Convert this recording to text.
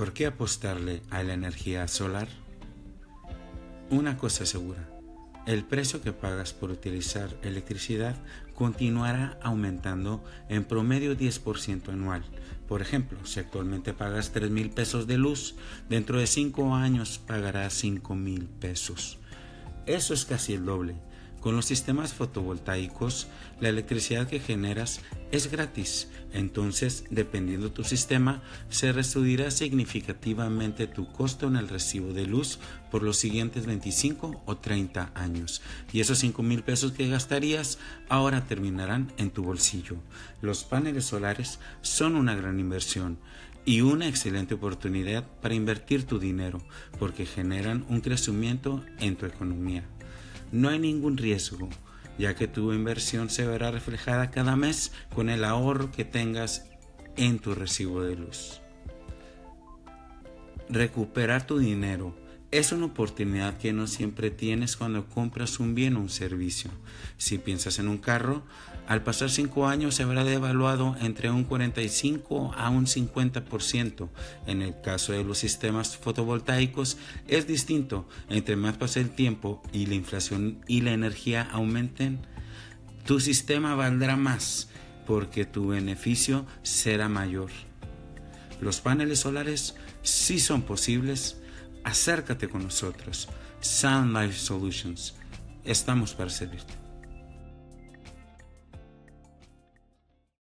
¿Por qué apostarle a la energía solar? Una cosa segura, el precio que pagas por utilizar electricidad continuará aumentando en promedio 10% anual. Por ejemplo, si actualmente pagas 3 mil pesos de luz, dentro de 5 años pagarás 5 mil pesos. Eso es casi el doble con los sistemas fotovoltaicos, la electricidad que generas es gratis, entonces, dependiendo tu sistema, se reducirá significativamente tu costo en el recibo de luz por los siguientes 25 o 30 años. Y esos 5 mil pesos que gastarías ahora terminarán en tu bolsillo. Los paneles solares son una gran inversión y una excelente oportunidad para invertir tu dinero porque generan un crecimiento en tu economía no hay ningún riesgo, ya que tu inversión se verá reflejada cada mes con el ahorro que tengas en tu recibo de luz. Recuperar tu dinero es una oportunidad que no siempre tienes cuando compras un bien o un servicio. Si piensas en un carro, al pasar 5 años se habrá devaluado entre un 45 a un 50%. En el caso de los sistemas fotovoltaicos es distinto. Entre más pasa el tiempo y la inflación y la energía aumenten, tu sistema valdrá más porque tu beneficio será mayor. Los paneles solares sí son posibles acércate con nosotros. Sound Life Solutions. Estamos para servirte.